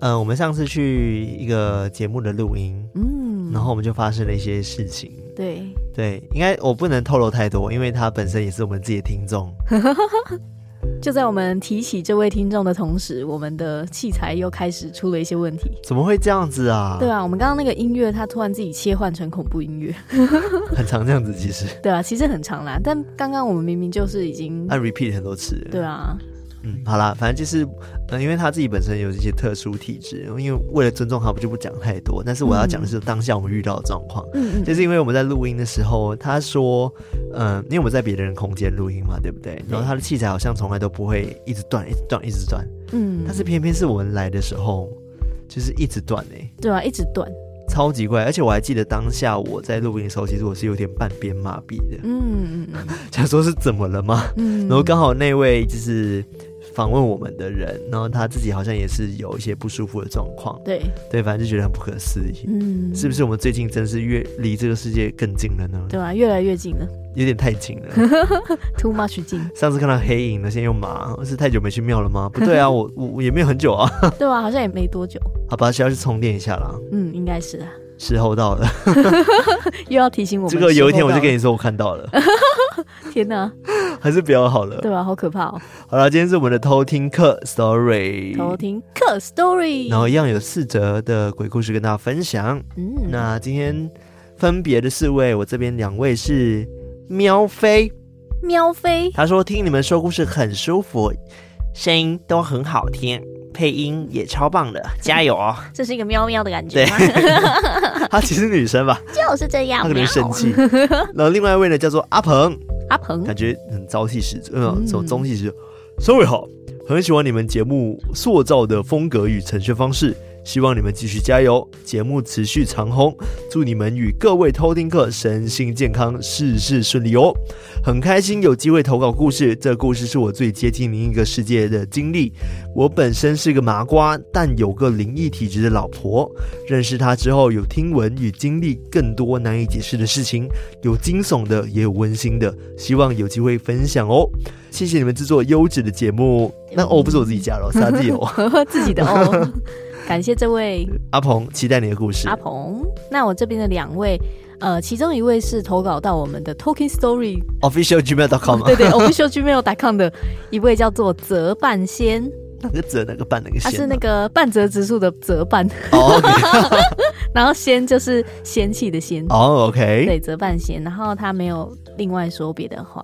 嗯、呃，我们上次去一个节目的录音，嗯，然后我们就发生了一些事情。对对，应该我不能透露太多，因为他本身也是我们自己的听众。就在我们提起这位听众的同时，我们的器材又开始出了一些问题。怎么会这样子啊？对啊，我们刚刚那个音乐，它突然自己切换成恐怖音乐，很常这样子，其实。对啊，其实很常啦，但刚刚我们明明就是已经按 repeat 很多次。对啊。嗯，好啦，反正就是，呃，因为他自己本身有一些特殊体质，因为为了尊重他，我就不讲太多。但是我要讲的是当下我们遇到的状况，嗯，就是因为我们在录音的时候，他说，嗯、呃，因为我们在别的人空间录音嘛，对不对？然后他的器材好像从来都不会一直断，一直断，一直断，嗯，但是偏偏是我们来的时候，就是一直断哎，对啊，一直断。超级怪，而且我还记得当下我在录音的时候，其实我是有点半边麻痹的。嗯嗯嗯，想说是怎么了吗？嗯，然后刚好那位就是访问我们的人，然后他自己好像也是有一些不舒服的状况。对对，反正就觉得很不可思议。嗯，是不是我们最近真是越离这个世界更近了呢？对啊，越来越近了。有点太近了，too much 近。上次看到黑影了，现在又麻，是太久没去庙了吗？不对啊，我我也没有很久啊。对啊，好像也没多久。好吧，需要去充电一下啦。嗯，应该是啊。时候到了，又要提醒我们。这个有一天我就跟你说，我看到了。天哪，还是比较好了。对啊，好可怕哦。好了，今天是我们的偷听课 story，偷听课 story，然后一样有四则的鬼故事跟大家分享。嗯，那今天分别的四位，我这边两位是喵飞，喵飞，他说听你们说故事很舒服，声音都很好听。配音也超棒的，加油哦！这是一个喵喵的感觉吗？她其实是女生吧？就是这样，她可能生气。然后另外一位呢，叫做阿鹏，阿鹏感觉很朝气十足，嗯，这种中气十足。各位好，很喜欢你们节目塑造的风格与呈现方式。希望你们继续加油，节目持续长红。祝你们与各位偷听客身心健康，事事顺利哦！很开心有机会投稿故事，这故事是我最接近另一个世界的经历。我本身是个麻瓜，但有个灵异体质的老婆。认识她之后，有听闻与经历更多难以解释的事情，有惊悚的，也有温馨的。希望有机会分享哦！谢谢你们制作优质的节目。那哦，不是我自己加了，是他自己哦，自己的哦。感谢这位阿鹏，期待你的故事。阿鹏，那我这边的两位，呃，其中一位是投稿到我们的 Talking Story Official Gmail dot com，对对，Official Gmail dot com 的一位叫做泽半仙，哪个泽哪个半哪个仙？他是那个半泽直树的泽半，哦，然后仙就是仙气的仙，哦，OK，对，泽半仙，然后他没有另外说别的话，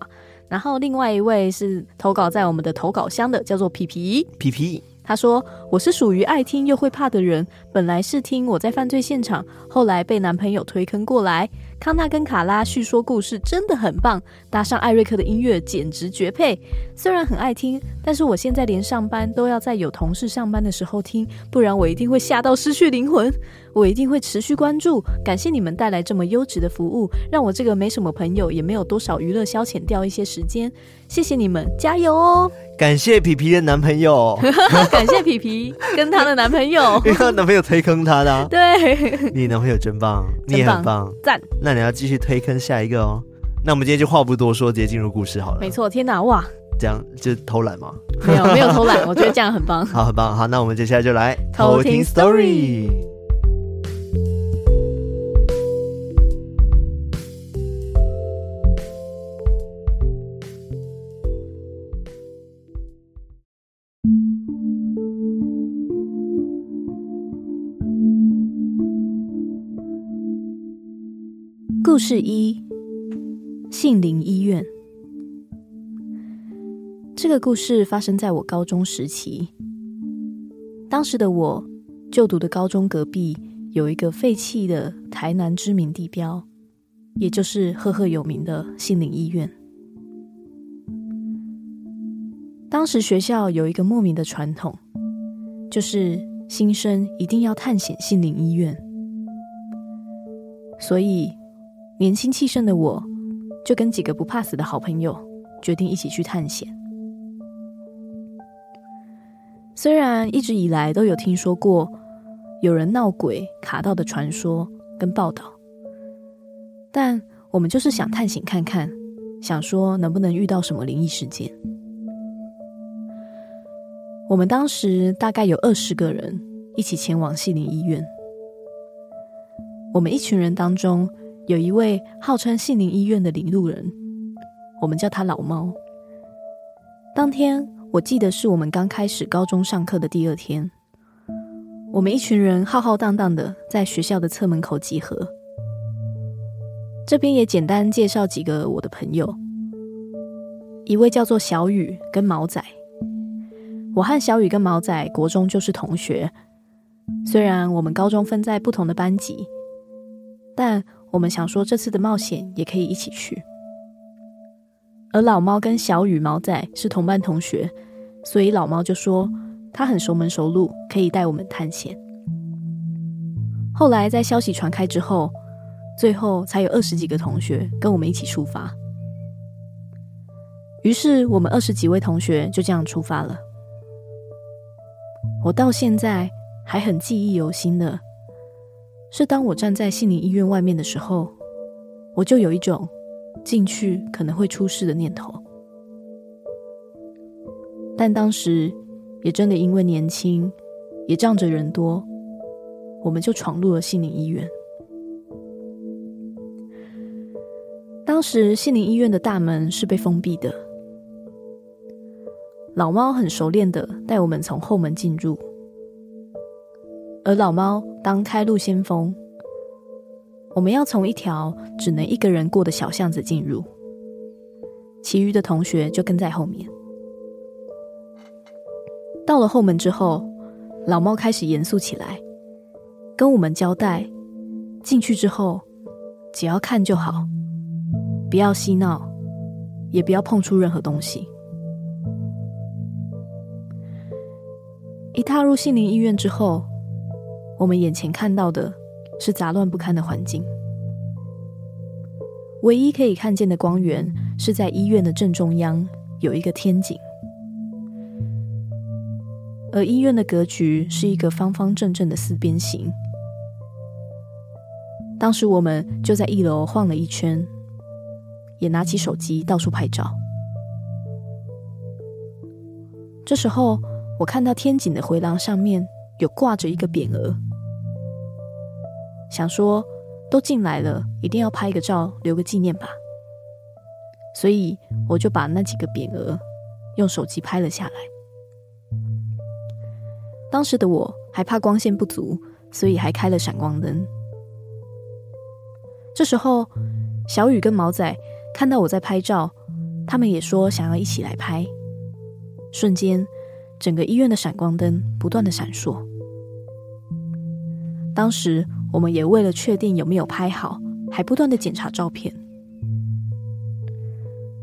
然后另外一位是投稿在我们的投稿箱的，叫做皮皮，皮皮。他说：“我是属于爱听又会怕的人，本来是听我在犯罪现场，后来被男朋友推坑过来。康纳跟卡拉叙说故事真的很棒，搭上艾瑞克的音乐简直绝配。虽然很爱听，但是我现在连上班都要在有同事上班的时候听，不然我一定会吓到失去灵魂。我一定会持续关注。感谢你们带来这么优质的服务，让我这个没什么朋友也没有多少娱乐消遣掉一些时间。谢谢你们，加油哦！”感谢皮皮的男朋友，感谢皮皮跟她的男朋友，因为他男朋友推坑他的、啊。对，你男朋友真棒，真棒，你也很棒，赞。那你要继续推坑下一个哦。那我们今天就话不多说，直接进入故事好了。没错，天哪，哇，这样就偷懒吗？没有，没有偷懒，我觉得这样很棒。好，很棒。好，那我们接下来就来偷听 story。故事一：杏林医院。这个故事发生在我高中时期。当时的我就读的高中隔壁有一个废弃的台南知名地标，也就是赫赫有名的杏林医院。当时学校有一个莫名的传统，就是新生一定要探险杏林医院，所以年轻气盛的我，就跟几个不怕死的好朋友决定一起去探险。虽然一直以来都有听说过有人闹鬼卡到的传说跟报道，但我们就是想探险看看，想说能不能遇到什么灵异事件。我们当时大概有二十个人一起前往西林医院。我们一群人当中有一位号称杏林医院的领路人，我们叫他老猫。当天。我记得是我们刚开始高中上课的第二天，我们一群人浩浩荡荡的在学校的侧门口集合。这边也简单介绍几个我的朋友，一位叫做小雨跟毛仔。我和小雨跟毛仔国中就是同学，虽然我们高中分在不同的班级，但我们想说这次的冒险也可以一起去。而老猫跟小雨、毛仔是同班同学，所以老猫就说他很熟门熟路，可以带我们探险。后来在消息传开之后，最后才有二十几个同学跟我们一起出发。于是我们二十几位同学就这样出发了。我到现在还很记忆犹新的，是当我站在杏林医院外面的时候，我就有一种。进去可能会出事的念头，但当时也真的因为年轻，也仗着人多，我们就闯入了杏林医院。当时杏林医院的大门是被封闭的，老猫很熟练的带我们从后门进入，而老猫当开路先锋。我们要从一条只能一个人过的小巷子进入，其余的同学就跟在后面。到了后门之后，老猫开始严肃起来，跟我们交代：进去之后，只要看就好，不要嬉闹，也不要碰触任何东西。一踏入杏林医院之后，我们眼前看到的。是杂乱不堪的环境，唯一可以看见的光源是在医院的正中央有一个天井，而医院的格局是一个方方正正的四边形。当时我们就在一楼晃了一圈，也拿起手机到处拍照。这时候，我看到天井的回廊上面有挂着一个匾额。想说，都进来了，一定要拍个照，留个纪念吧。所以我就把那几个匾额用手机拍了下来。当时的我还怕光线不足，所以还开了闪光灯。这时候，小雨跟毛仔看到我在拍照，他们也说想要一起来拍。瞬间，整个医院的闪光灯不断的闪烁。当时。我们也为了确定有没有拍好，还不断的检查照片。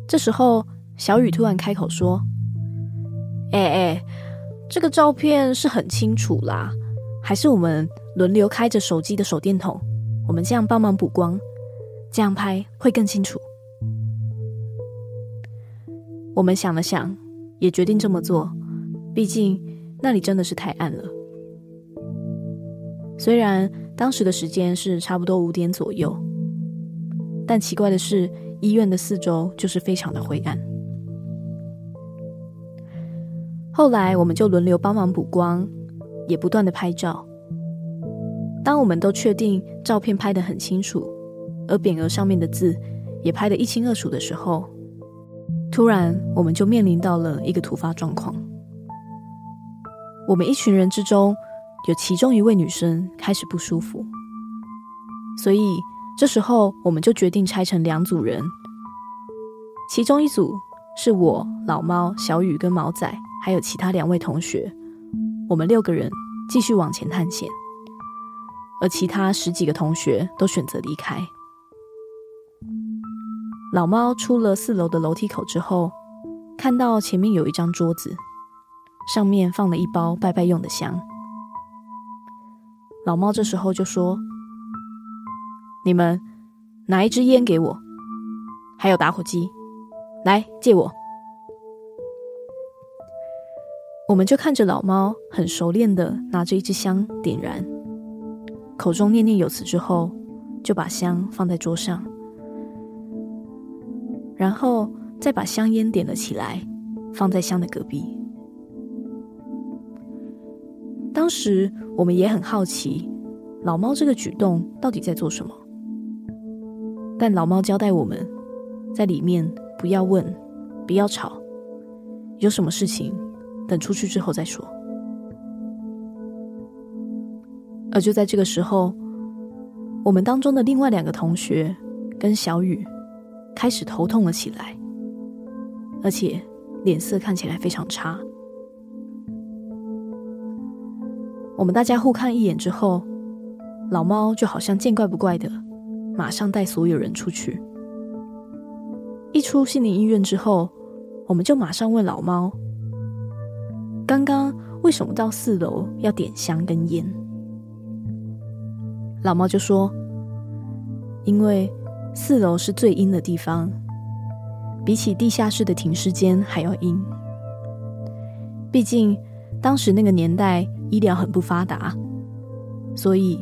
这时候，小雨突然开口说：“哎哎，这个照片是很清楚啦，还是我们轮流开着手机的手电筒，我们这样帮忙补光，这样拍会更清楚。”我们想了想，也决定这么做，毕竟那里真的是太暗了。虽然当时的时间是差不多五点左右，但奇怪的是，医院的四周就是非常的灰暗。后来我们就轮流帮忙补光，也不断的拍照。当我们都确定照片拍得很清楚，而匾额上面的字也拍得一清二楚的时候，突然我们就面临到了一个突发状况。我们一群人之中，有其中一位女生开始不舒服，所以这时候我们就决定拆成两组人。其中一组是我、老猫、小雨跟毛仔，还有其他两位同学，我们六个人继续往前探险，而其他十几个同学都选择离开。老猫出了四楼的楼梯口之后，看到前面有一张桌子，上面放了一包拜拜用的香。老猫这时候就说：“你们拿一支烟给我，还有打火机，来借我。”我们就看着老猫很熟练的拿着一支香点燃，口中念念有词之后，就把香放在桌上，然后再把香烟点了起来，放在香的隔壁。当时我们也很好奇，老猫这个举动到底在做什么。但老猫交代我们，在里面不要问，不要吵，有什么事情等出去之后再说。而就在这个时候，我们当中的另外两个同学跟小雨开始头痛了起来，而且脸色看起来非常差。我们大家互看一眼之后，老猫就好像见怪不怪的，马上带所有人出去。一出心灵医院之后，我们就马上问老猫：“刚刚为什么到四楼要点香跟烟？”老猫就说：“因为四楼是最阴的地方，比起地下室的停尸间还要阴。毕竟当时那个年代。”医疗很不发达，所以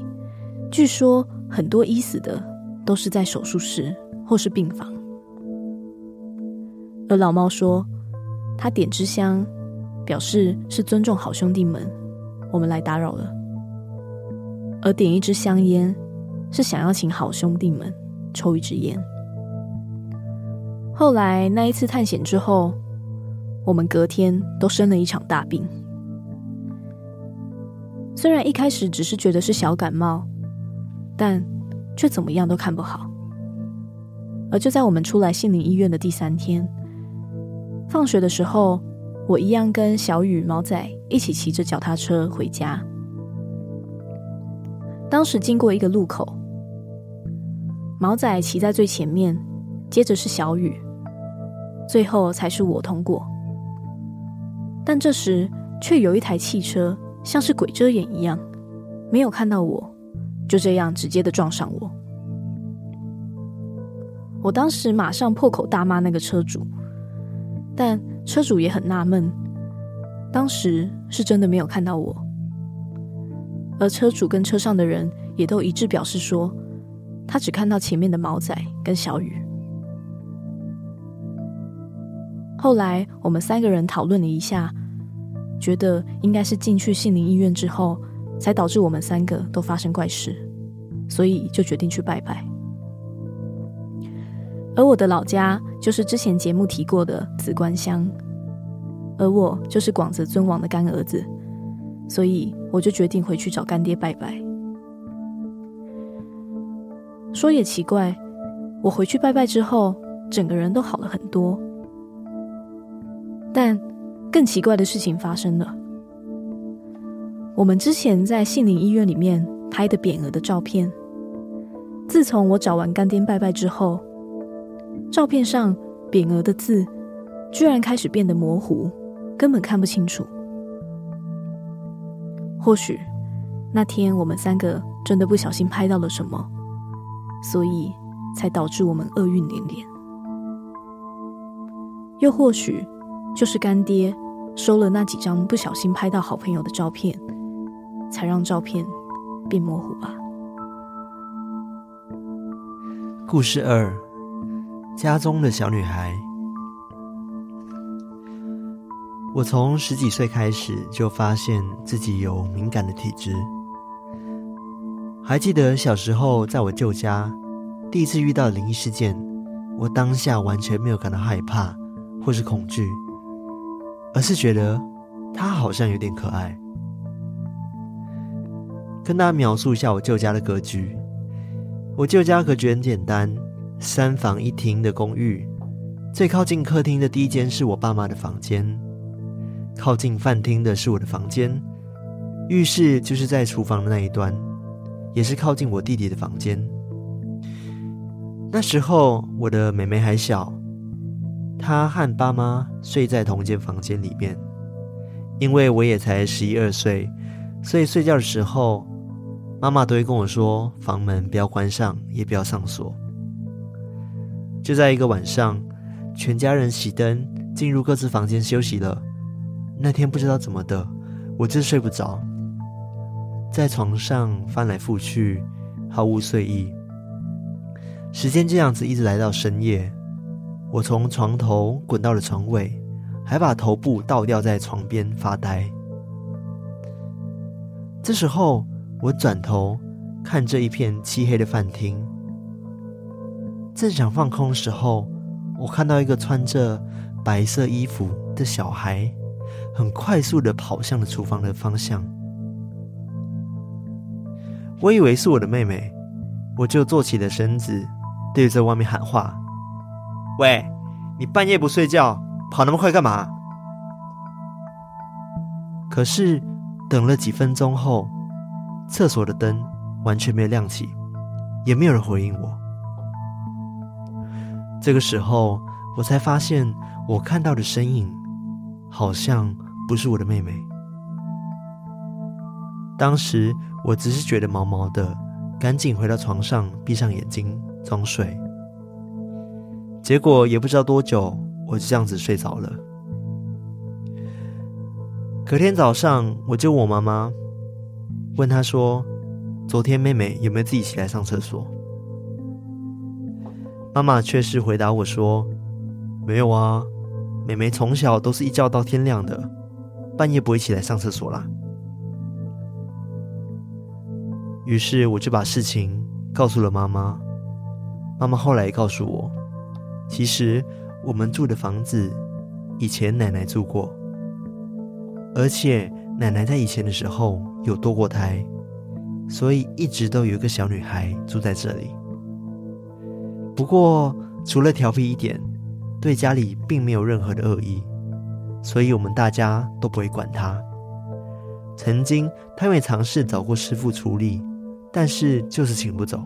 据说很多医死的都是在手术室或是病房。而老猫说，他点支香，表示是尊重好兄弟们，我们来打扰了；而点一支香烟，是想要请好兄弟们抽一支烟。后来那一次探险之后，我们隔天都生了一场大病。虽然一开始只是觉得是小感冒，但却怎么样都看不好。而就在我们出来杏林医院的第三天，放学的时候，我一样跟小雨、毛仔一起骑着脚踏车回家。当时经过一个路口，毛仔骑在最前面，接着是小雨，最后才是我通过。但这时却有一台汽车。像是鬼遮眼一样，没有看到我，就这样直接的撞上我。我当时马上破口大骂那个车主，但车主也很纳闷，当时是真的没有看到我。而车主跟车上的人也都一致表示说，他只看到前面的毛仔跟小雨。后来我们三个人讨论了一下。觉得应该是进去杏林医院之后，才导致我们三个都发生怪事，所以就决定去拜拜。而我的老家就是之前节目提过的梓官乡，而我就是广泽尊王的干儿子，所以我就决定回去找干爹拜拜。说也奇怪，我回去拜拜之后，整个人都好了很多，但。更奇怪的事情发生了。我们之前在杏林医院里面拍的匾额的照片，自从我找完干爹拜拜之后，照片上匾额的字居然开始变得模糊，根本看不清楚。或许那天我们三个真的不小心拍到了什么，所以才导致我们厄运连连。又或许就是干爹。收了那几张不小心拍到好朋友的照片，才让照片变模糊吧。故事二：家中的小女孩。我从十几岁开始就发现自己有敏感的体质。还记得小时候在我舅家第一次遇到灵异事件，我当下完全没有感到害怕或是恐惧。而是觉得他好像有点可爱。跟大家描述一下我舅家的格局。我舅家格局很简单，三房一厅的公寓，最靠近客厅的第一间是我爸妈的房间，靠近饭厅的是我的房间，浴室就是在厨房的那一端，也是靠近我弟弟的房间。那时候我的妹妹还小。他和爸妈睡在同一间房间里面，因为我也才十一二岁，所以睡觉的时候，妈妈都会跟我说，房门不要关上，也不要上锁。就在一个晚上，全家人熄灯，进入各自房间休息了。那天不知道怎么的，我就睡不着，在床上翻来覆去，毫无睡意。时间这样子一直来到深夜，我从床头滚到了床尾，还把头部倒吊在床边发呆。这时候，我转头看这一片漆黑的饭厅，正想放空的时候，我看到一个穿着白色衣服的小孩，很快速的跑向了厨房的方向。我以为是我的妹妹，我就坐起了身子。对着外面喊话：“喂，你半夜不睡觉，跑那么快干嘛？”可是等了几分钟后，厕所的灯完全没有亮起，也没有人回应我。这个时候，我才发现我看到的身影好像不是我的妹妹。当时我只是觉得毛毛的，赶紧回到床上，闭上眼睛。装睡，结果也不知道多久，我就这样子睡着了。隔天早上，我就问我妈妈，问她说：“昨天妹妹有没有自己起来上厕所？”妈妈却是回答我说：“没有啊，妹妹从小都是一觉到天亮的，半夜不会起来上厕所啦。”于是我就把事情告诉了妈妈。妈妈后来也告诉我，其实我们住的房子以前奶奶住过，而且奶奶在以前的时候有堕过胎，所以一直都有一个小女孩住在这里。不过除了调皮一点，对家里并没有任何的恶意，所以我们大家都不会管她。曾经她也尝试找过师傅处理，但是就是请不走。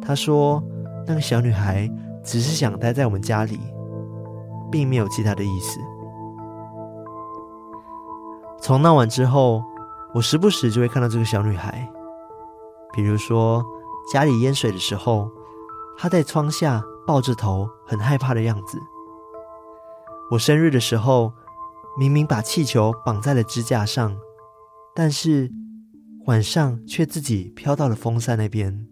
她说：“那个小女孩只是想待在我们家里，并没有其他的意思。”从那晚之后，我时不时就会看到这个小女孩，比如说家里淹水的时候，她在窗下抱着头，很害怕的样子。我生日的时候，明明把气球绑在了支架上，但是晚上却自己飘到了风扇那边。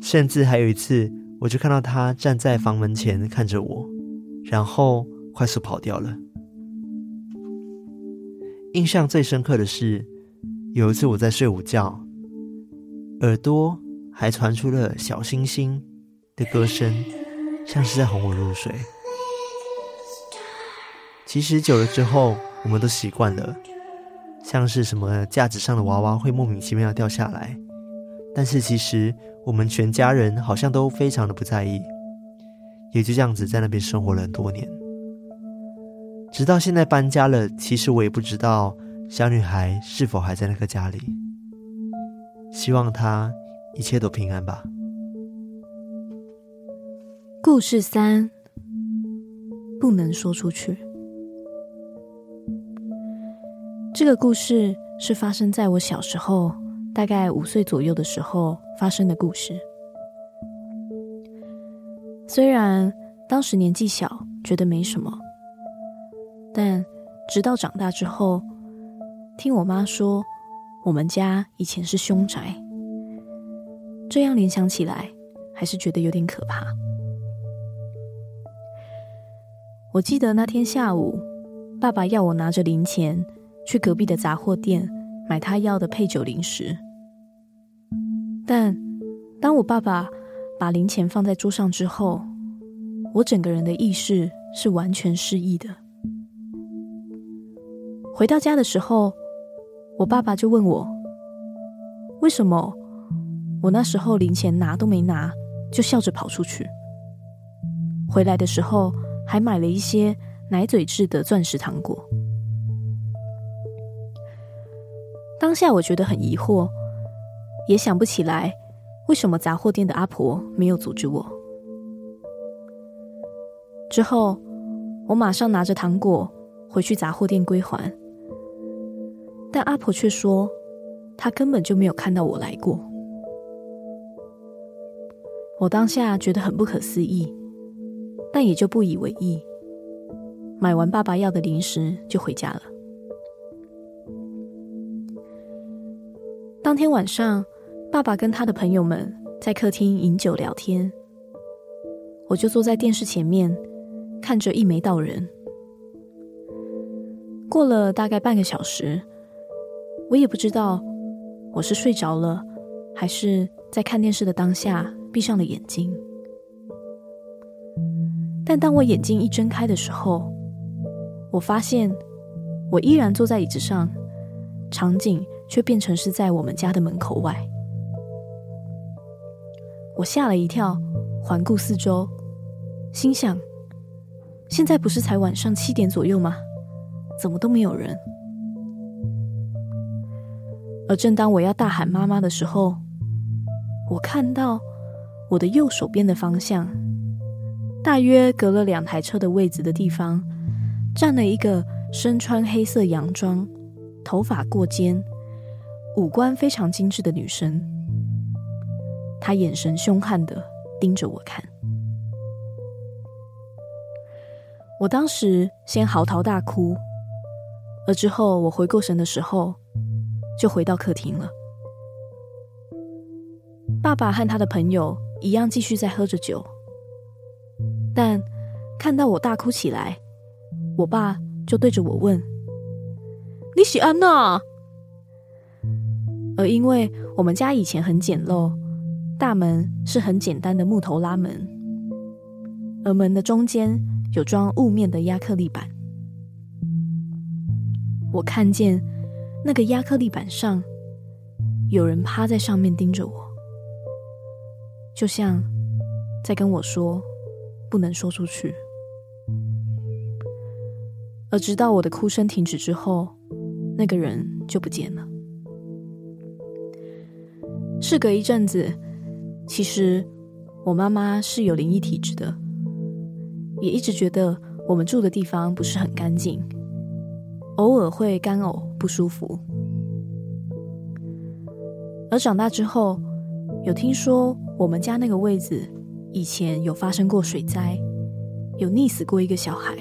甚至还有一次，我就看到他站在房门前看着我，然后快速跑掉了。印象最深刻的是，有一次我在睡午觉，耳朵还传出了小星星的歌声，像是在哄我入睡。其实久了之后，我们都习惯了，像是什么架子上的娃娃会莫名其妙掉下来。但是其实我们全家人好像都非常的不在意，也就这样子在那边生活了很多年，直到现在搬家了。其实我也不知道小女孩是否还在那个家里，希望她一切都平安吧。故事三，不能说出去。这个故事是发生在我小时候。大概五岁左右的时候发生的故事。虽然当时年纪小，觉得没什么，但直到长大之后，听我妈说我们家以前是凶宅，这样联想起来，还是觉得有点可怕。我记得那天下午，爸爸要我拿着零钱去隔壁的杂货店买他要的配酒零食。但当我爸爸把零钱放在桌上之后，我整个人的意识是完全失忆的。回到家的时候，我爸爸就问我，为什么我那时候零钱拿都没拿，就笑着跑出去。回来的时候还买了一些奶嘴制的钻石糖果。当下我觉得很疑惑。也想不起来，为什么杂货店的阿婆没有阻止我。之后，我马上拿着糖果回去杂货店归还，但阿婆却说：“她根本就没有看到我来过。我当下觉得很不可思议，但也就不以为意。买完爸爸要的零食就回家了。当天晚上，爸爸跟他的朋友们在客厅饮酒聊天，我就坐在电视前面看着一眉道人。过了大概半个小时，我也不知道我是睡着了，还是在看电视的当下闭上了眼睛。但当我眼睛一睁开的时候，我发现我依然坐在椅子上，场景却变成是在我们家的门口外。我吓了一跳，环顾四周，心想：现在不是才晚上七点左右吗？怎么都没有人？而正当我要大喊妈妈的时候，我看到我的右手边的方向，大约隔了两台车的位置的地方，站了一个身穿黑色洋装、头发过肩、五官非常精致的女生。她眼神凶悍的盯着我看。我当时先嚎啕大哭。而之后，我回过神的时候，就回到客厅了。爸爸和他的朋友一样继续在喝着酒，但看到我大哭起来，我爸就对着我问：“你喜安娜？”而因为我们家以前很简陋，大门是很简单的木头拉门，而门的中间有装雾面的压克力板。我看见那个压克力板上有人趴在上面盯着我，就像在跟我说不能说出去。而直到我的哭声停止之后，那个人就不见了。事隔一阵子，其实我妈妈是有灵异体质的，也一直觉得我们住的地方不是很干净。偶尔会干呕不舒服，而长大之后，有听说我们家那个位置以前有发生过水灾，有溺死过一个小孩，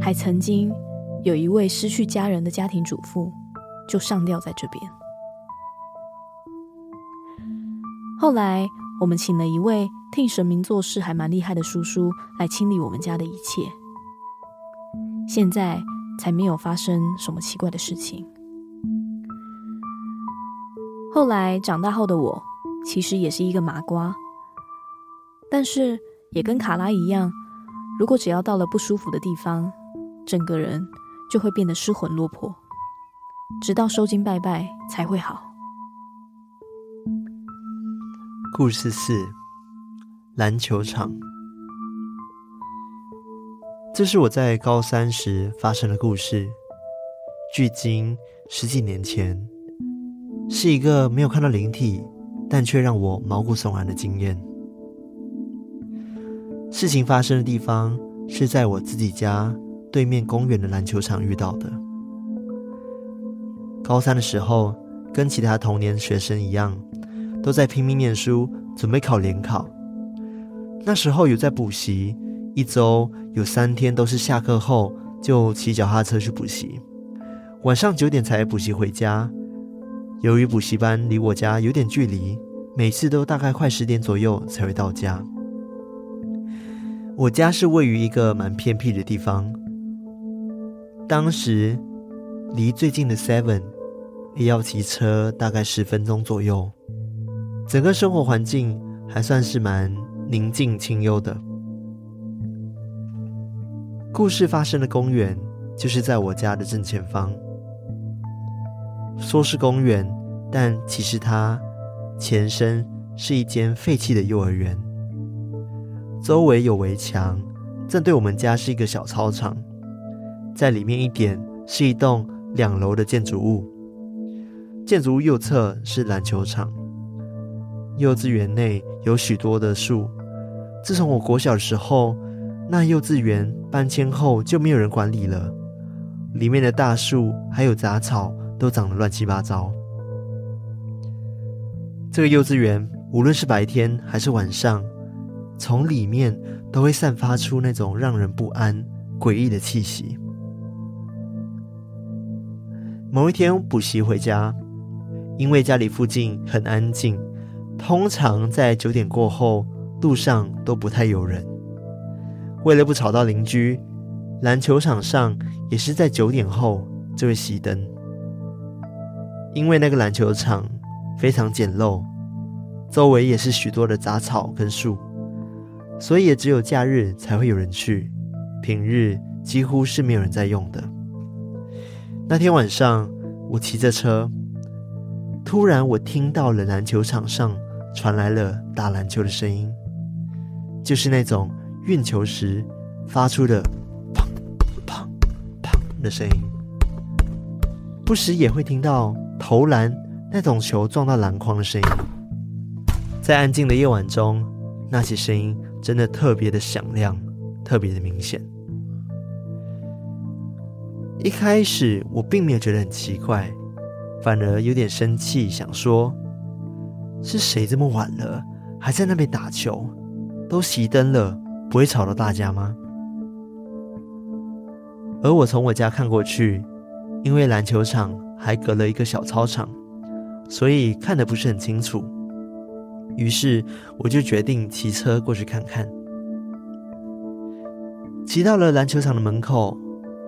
还曾经有一位失去家人的家庭主妇就上吊在这边。后来我们请了一位替神明做事还蛮厉害的叔叔来清理我们家的一切。现在才没有发生什么奇怪的事情。后来长大后的我，其实也是一个麻瓜，但是也跟卡拉一样，如果只要到了不舒服的地方，整个人就会变得失魂落魄，直到收惊拜拜才会好。故事四：篮球场。这是我在高三时发生的故事，距今十几年前，是一个没有看到灵体，但却让我毛骨悚然的经验。事情发生的地方是在我自己家对面公园的篮球场遇到的。高三的时候，跟其他同年学生一样，都在拼命念书，准备考联考。那时候有在补习。一周有三天都是下课后就骑脚踏车去补习，晚上九点才补习回家。由于补习班离我家有点距离，每次都大概快十点左右才会到家。我家是位于一个蛮偏僻的地方，当时离最近的 Seven 也要骑车大概十分钟左右，整个生活环境还算是蛮宁静清幽的。故事发生的公园就是在我家的正前方。说是公园，但其实它前身是一间废弃的幼儿园，周围有围墙，正对我们家是一个小操场，在里面一点是一栋两楼的建筑物，建筑物右侧是篮球场。幼稚园内有许多的树，自从我国小的时候。那幼稚园搬迁后就没有人管理了，里面的大树还有杂草都长得乱七八糟。这个幼稚园无论是白天还是晚上，从里面都会散发出那种让人不安、诡异的气息。某一天补习回家，因为家里附近很安静，通常在九点过后路上都不太有人。为了不吵到邻居，篮球场上也是在九点后就会熄灯。因为那个篮球场非常简陋，周围也是许多的杂草跟树，所以也只有假日才会有人去，平日几乎是没有人在用的。那天晚上，我骑着车，突然我听到了篮球场上传来了打篮球的声音，就是那种运球时发出的砰砰砰的声音，不时也会听到投篮那种球撞到篮筐的声音。在安静的夜晚中，那些声音真的特别的响亮，特别的明显。一开始我并没有觉得很奇怪，反而有点生气，想说是谁这么晚了还在那边打球？都熄灯了，不会吵到大家吗？而我从我家看过去，因为篮球场还隔了一个小操场，所以看的不是很清楚。于是我就决定骑车过去看看。骑到了篮球场的门口。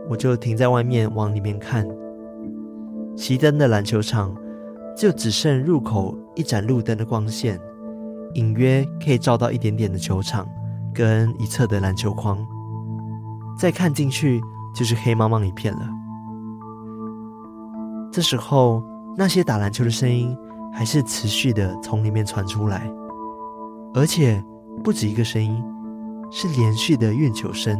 我就停在外面往里面看，熄灯的篮球场就只剩入口一盏路灯的光线，隐约可以照到一点点的球场跟一侧的篮球框。再看进去就是黑茫茫一片了。这时候，那些打篮球的声音还是持续的从里面传出来，而且不止一个声音，是连续的运球声，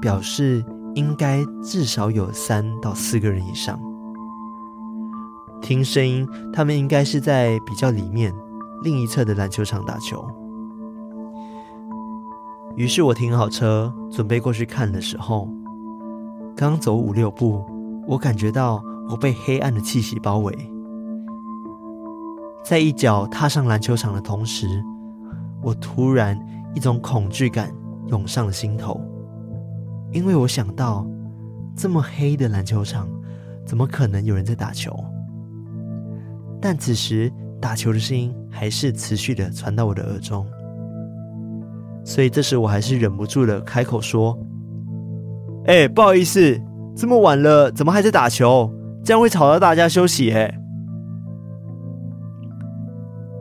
表示。应该至少有三到四个人以上。听声音，他们应该是在比较里面另一侧的篮球场打球。于是我停好车，准备过去看的时候，刚走五六步，我感觉到我被黑暗的气息包围。在一脚踏上篮球场的同时，我突然一种恐惧感涌上了心头。因为我想到，这么黑的篮球场，怎么可能有人在打球？但此时打球的声音还是持续的传到我的耳中，所以这时我还是忍不住的开口说：“哎，不好意思，这么晚了，怎么还在打球？这样会吵到大家休息。”哎，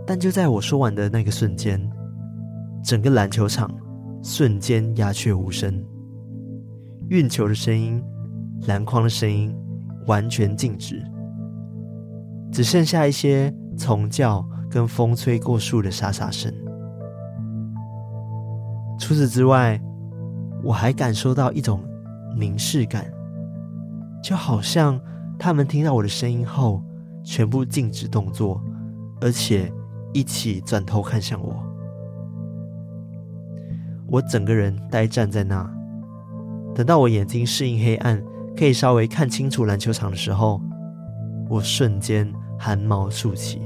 但就在我说完的那个瞬间，整个篮球场瞬间鸦雀无声。运球的声音、篮筐的声音完全静止，只剩下一些虫叫跟风吹过树的沙沙声。除此之外，我还感受到一种凝视感，就好像他们听到我的声音后，全部静止动作，而且一起转头看向我。我整个人呆站在那。等到我眼睛适应黑暗，可以稍微看清楚篮球场的时候，我瞬间寒毛竖起，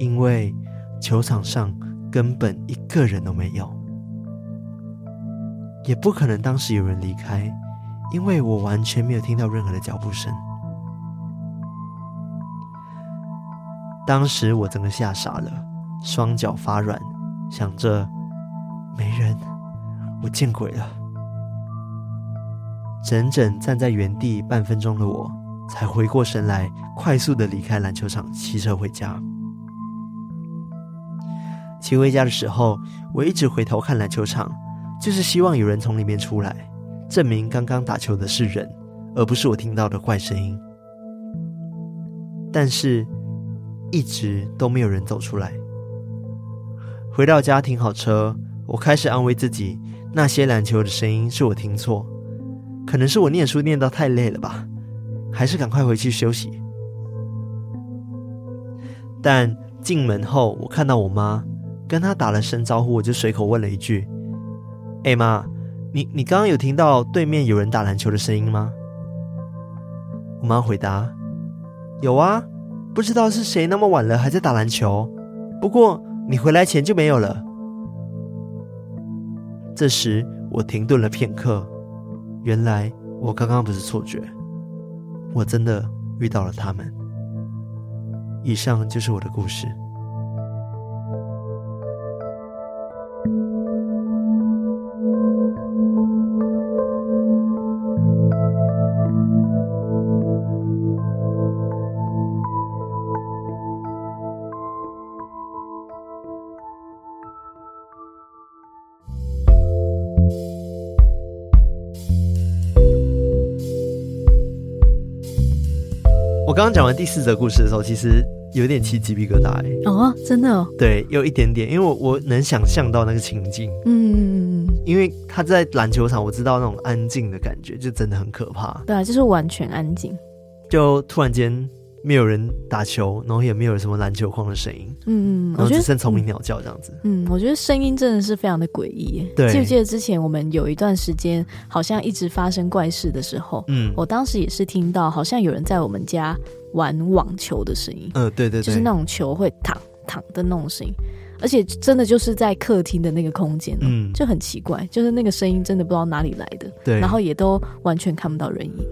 因为球场上根本一个人都没有，也不可能当时有人离开，因为我完全没有听到任何的脚步声。当时我真的吓傻了，双脚发软，想着没人，我见鬼了。整整站在原地半分钟的我，才回过神来，快速的离开篮球场，骑车回家。骑回家的时候，我一直回头看篮球场，就是希望有人从里面出来，证明刚刚打球的是人，而不是我听到的怪声音。但是，一直都没有人走出来。回到家，停好车，我开始安慰自己，那些篮球的声音是我听错。可能是我念书念到太累了吧，还是赶快回去休息。但进门后，我看到我妈，跟她打了声招呼，我就随口问了一句：“哎、妈，你你刚刚有听到对面有人打篮球的声音吗？”我妈回答：“有啊，不知道是谁那么晚了还在打篮球。不过你回来前就没有了。”这时我停顿了片刻，原来我刚刚不是错觉，我真的遇到了他们。以上就是我的故事。讲完第四则故事的时候，其实有点起鸡皮疙瘩哎！哦，真的哦？对，有一点点，因为我我能想象到那个情境，嗯，因为他在篮球场，我知道那种安静的感觉，就真的很可怕。对啊，就是完全安静，就突然间。没有人打球，然后也没有什么篮球框的声音，嗯，然后只剩虫鸣鸟叫这样子。嗯，我觉得声音真的是非常的诡异。对，记不记得之前我们有一段时间好像一直发生怪事的时候，嗯，我当时也是听到好像有人在我们家玩网球的声音。嗯，对对对，就是那种球会躺躺的那种声音，而且真的就是在客厅的那个空间，嗯，就很奇怪，就是那个声音真的不知道哪里来的，对，然后也都完全看不到人影。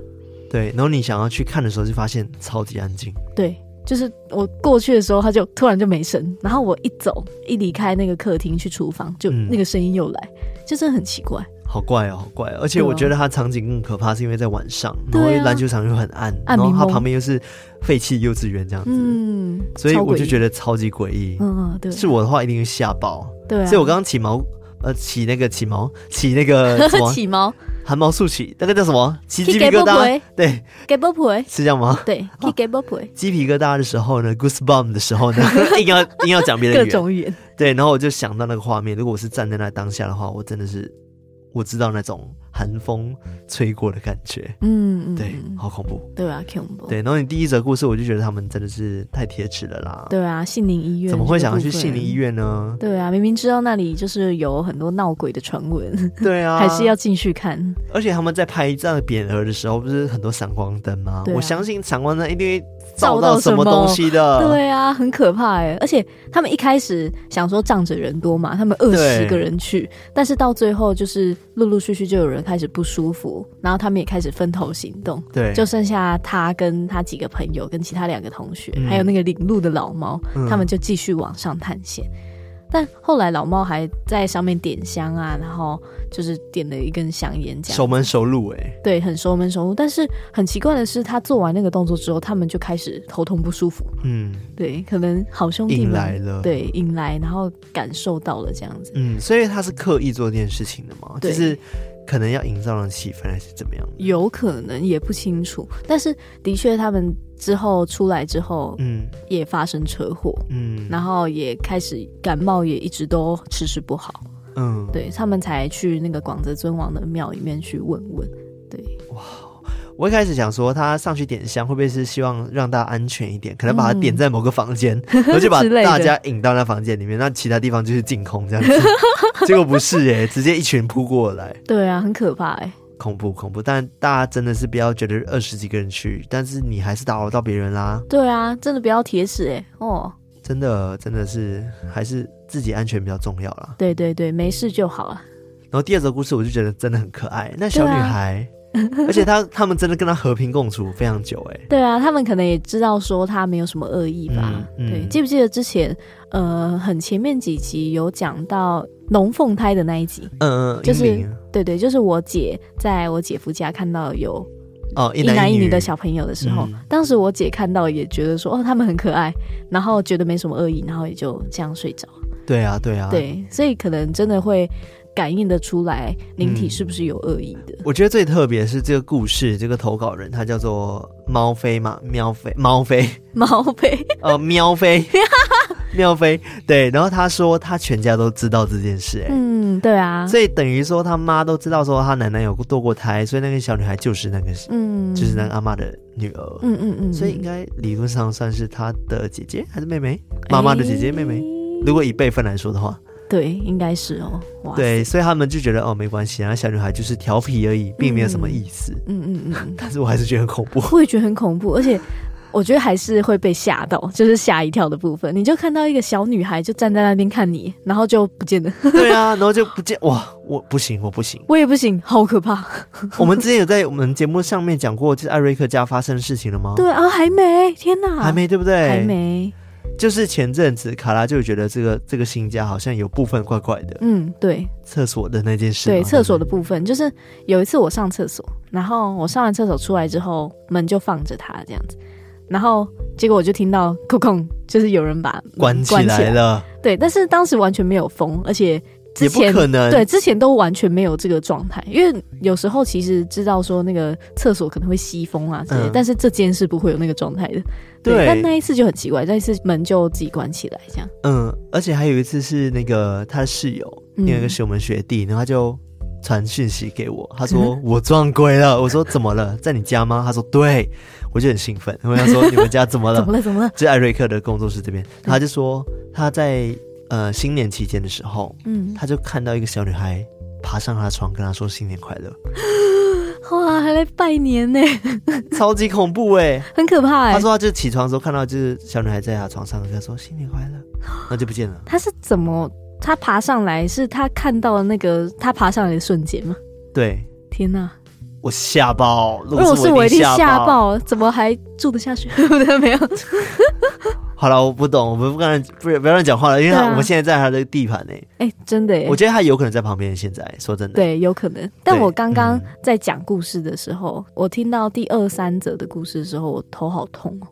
对，然后你想要去看的时候，就发现超级安静。对，就是我过去的时候，他就突然就没声。然后我一走，一离开那个客厅去厨房，就那个声音又来，就真的很奇怪。好怪哦，好怪哦！而且我觉得它场景更可怕，是因为在晚上，然后篮球场又很暗，然后它旁边又是废弃幼稚园这样子，嗯，所以我就觉得超级诡异。嗯，对，是我的话一定会吓爆。对，所以我刚刚起毛，呃，起那个起毛，起那个 什么起毛。汗毛竖起，那个叫什么？起鸡皮疙瘩。对，鸡皮疙是这样吗？对，起鸡皮疙鸡皮疙瘩的时候呢，goosebump 的时候呢，硬要硬要讲别的各种语言。对，然后我就想到那个画面，如果我是站在那当下的话，我真的是。我知道那种寒风吹过的感觉，嗯，嗯，对，好恐怖，对啊，恐怖，对。然后你第一则故事，我就觉得他们真的是太贴齿了啦，对啊，杏林医院怎么会想要去杏林医院呢？对啊，明明知道那里就是有很多闹鬼的传闻，对啊，还是要进去看。而且他们在拍这样的匾额的时候，不是很多闪光灯吗？啊、我相信闪光灯一定会。照到什么东西的？对啊，很可怕哎！而且他们一开始想说仗着人多嘛，他们二十个人去，但是到最后就是陆陆续续就有人开始不舒服，然后他们也开始分头行动，对，就剩下他跟他几个朋友，跟其他两个同学，嗯、还有那个领路的老猫，嗯、他们就继续往上探险。但后来老猫还在上面点香啊，然后就是点了一根香烟，这样熟门熟路哎、欸，对，很熟门熟路。但是很奇怪的是，他做完那个动作之后，他们就开始头痛不舒服。嗯，对，可能好兄弟们来了，对，引来，然后感受到了这样子。嗯，所以他是刻意做这件事情的吗？对就是。可能要营造的气氛还是怎么样？有可能也不清楚，但是的确他们之后出来之后，嗯，也发生车祸，嗯，然后也开始感冒，也一直都迟迟不好，嗯，对他们才去那个广泽尊王的庙里面去问问。我一开始想说，他上去点香，会不会是希望让大家安全一点？可能把它点在某个房间，然后、嗯、就把 大家引到那房间里面，那其他地方就是净空这样子。结果不是耶，直接一群扑过来。对啊，很可怕哎，恐怖恐怖。但大家真的是不要觉得二十几个人去，但是你还是打扰到别人啦。对啊，真的不要铁齿哎哦。真的真的是还是自己安全比较重要啦。对对对，没事就好了。然后第二则故事，我就觉得真的很可爱。那小女孩。而且他他们真的跟他和平共处非常久哎，对啊，他们可能也知道说他没有什么恶意吧？嗯嗯、对，记不记得之前呃很前面几集有讲到龙凤胎的那一集？嗯嗯，就是对对，就是我姐在我姐夫家看到有哦一男一女的小朋友的时候，嗯、当时我姐看到也觉得说哦他们很可爱，然后觉得没什么恶意，然后也就这样睡着。对啊对啊，对，所以可能真的会。感应得出来灵体是不是有恶意的？嗯，我觉得最特别是这个故事，这个投稿人他叫做猫飞嘛，喵飞，猫飞，猫飞，呃，喵飞，喵飞，对。然后他说他全家都知道这件事，欸，嗯，对啊，所以等于说他妈都知道说他奶奶有堕过胎，所以那个小女孩就是那个，嗯，就是那个阿妈的女儿，嗯嗯嗯，所以应该理论上算是他的姐姐还是妹妹？妈妈的姐姐妹妹？如果以辈分来说的话。对，应该是哦。哇，对，所以他们就觉得哦，没关系，然后小女孩就是调皮而已，并没有什么意思。嗯嗯嗯，嗯 但是我还是觉得很恐怖。我也觉得很恐怖，而且。我觉得还是会被吓到，就是吓一跳的部分。你就看到一个小女孩就站在那边看你，然后就不见了。对啊，然后就不见哇！我不行，我不行，我也不行，好可怕。我们之前有在我们节目上面讲过，就是艾瑞克家发生的事情了吗？对啊，还没，天哪，还没，对不对？还没。就是前阵子卡拉就觉得这个这个新家好像有部分怪怪的。嗯，对，厕所的那件事。对，厕所的部分，就是有一次我上厕所，然后我上完厕所出来之后，门就放着它这样子。然后结果我就听到“空空”，就是有人把门关起来了。对，但是当时完全没有风，而且之前也不可能对之前都完全没有这个状态。因为有时候其实知道说那个厕所可能会吸风啊之类，嗯、但是这间是不会有那个状态的。对，对但那一次就很奇怪，那一次门就自己关起来这样。嗯，而且还有一次是那个他的室友，另外一个是我们学弟，然后他就。传讯息给我，他说我撞鬼了。我说怎么了？在你家吗？他说对，我就很兴奋。我跟他说你们家 怎么了？怎么了？怎么了？在艾瑞克的工作室这边，他就说他在呃新年期间的时候，嗯，他就看到一个小女孩爬上他的床，跟他说新年快乐。哇，还来拜年呢，超级恐怖哎，很可怕哎。他说他就起床的时候看到就是小女孩在他床上，跟他说新年快乐，那就不见了。他是怎么？他爬上来是他看到的那个他爬上来的瞬间吗？对，天哪，我吓爆！如果是我一定吓爆，怎么还住得下去？没有。好了，我不懂，我们不敢不不要乱讲话了，因为他我们现在在他的地盘呢。哎，真的，我觉得他有可能在旁边。现在说真的，对，有可能。但我刚刚在讲故事的时候，我听到第二三则的故事的时候，我头好痛哦。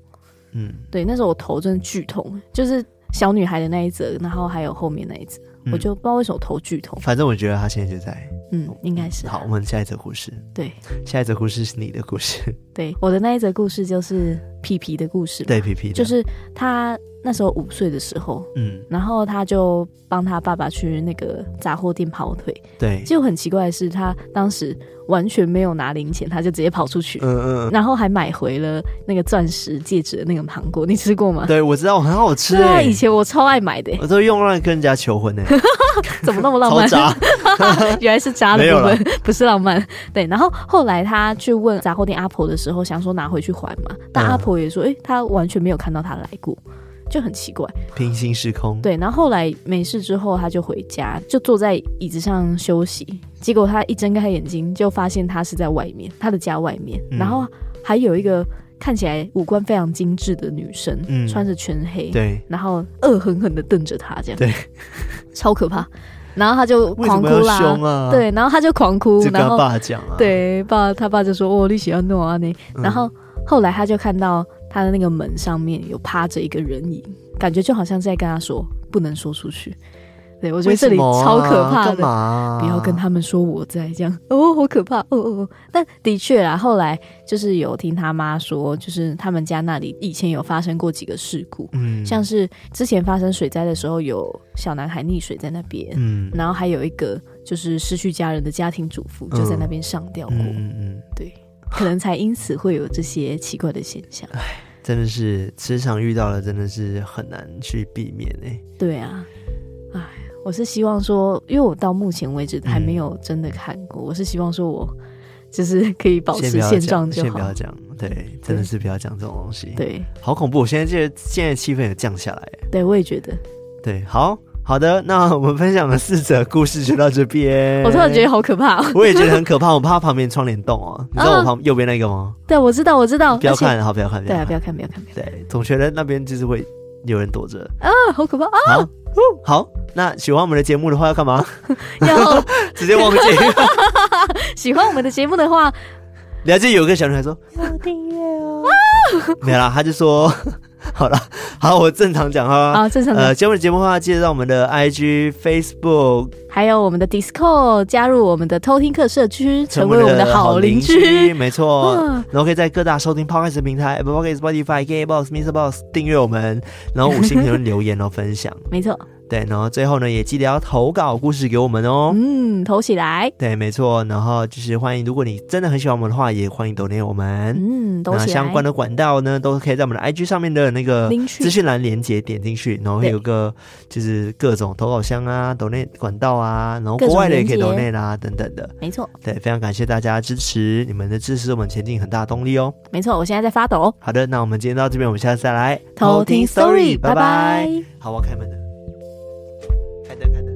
嗯，对，那时候我头真的剧痛，就是。小女孩的那一则，然后还有后面那一则，嗯、我就不知道为什么头剧痛。反正我觉得他现在就在，嗯，应该是。好，我们下一则故事。对，下一则故事是你的故事。对，我的那一则故事就是皮皮的故事。对，皮皮就是他那时候五岁的时候，嗯，然后他就帮他爸爸去那个杂货店跑腿。对，就很奇怪的是，他当时。完全没有拿零钱，他就直接跑出去，嗯嗯，然后还买回了那个钻石戒指的那个糖果，你吃过吗？对，我知道，很好吃。对啊，以前我超爱买的，我都用来跟人家求婚呢。怎么那么浪漫？原来是渣的 部分，不是浪漫。对，然后后来他去问杂货店阿婆的时候，想说拿回去还嘛，但阿婆也说，哎，他完全没有看到他来过。就很奇怪，平行时空。对，然后后来没事之后，他就回家，就坐在椅子上休息。结果他一睁开眼睛，就发现他是在外面，他的家外面。嗯、然后还有一个看起来五官非常精致的女生，嗯、穿着全黑，对，然后恶狠狠的瞪着他，这样，对，超可怕。然后他就狂哭啦，啊、对，然后他就狂哭，跟他爸讲啊，对，爸他爸就说：“哦，你喜欢弄啊你。”然后后来他就看到。他的那个门上面有趴着一个人影，感觉就好像在跟他说不能说出去。对，我觉得这里超可怕的，啊、不要跟他们说我在这样 哦，好可怕哦哦哦。但的确啊，后来就是有听他妈说，就是他们家那里以前有发生过几个事故，嗯，像是之前发生水灾的时候，有小男孩溺水在那边，嗯，然后还有一个就是失去家人的家庭主妇就在那边上吊过，嗯嗯，嗯对。可能才因此会有这些奇怪的现象。哎，真的是时常遇到了，真的是很难去避免哎。对啊，哎，我是希望说，因为我到目前为止还没有真的看过，嗯、我是希望说我就是可以保持现状就好。先不要讲，对，真的是不要讲这种东西。对，好恐怖！我现在这现在气氛也降下来。对，我也觉得。对，好。好的，那我们分享的四则故事就到这边。我突然觉得好可怕，我也觉得很可怕。我怕旁边窗帘动哦，你知道我旁右边那个吗？对，我知道，我知道。不要看，好，不要看，对，不要看，不要看。对，总觉得那边就是会有人躲着啊，好可怕啊！好，那喜欢我们的节目的话要干嘛？要直接忘记。喜欢我们的节目的话，了解有个小女孩说要订阅哦。没啦，他就说。好了，好，我正常讲哈。好，正常。呃，节目的节目的话，记得到我们的 IG、Facebook，还有我们的 Discord，加入我们的偷听客社区，成为我们的好邻居。没错，然后可以在各大收听 Podcast 平台，Apple Podcast、Spotify、KKBOX、MixerBox 订阅我们，然后五星评论留言哦，分享。没错。对，然后最后呢，也记得要投稿故事给我们哦。嗯，投起来。对，没错。然后就是欢迎，如果你真的很喜欢我们的话，也欢迎 donate 我们。嗯，都那相关的管道呢，都可以在我们的 IG 上面的那个资讯栏连接点进去，然后会有个就是各种投稿箱啊，donate 管道啊，然后国外的也可以 donate 啦，等等的。没错。对，非常感谢大家支持，你们的支持是我们前进很大动力哦。没错，我现在在发抖。好的，那我们今天到这边，我们下次再来偷听 Story，拜拜。好，我要开门的。开灯，开灯。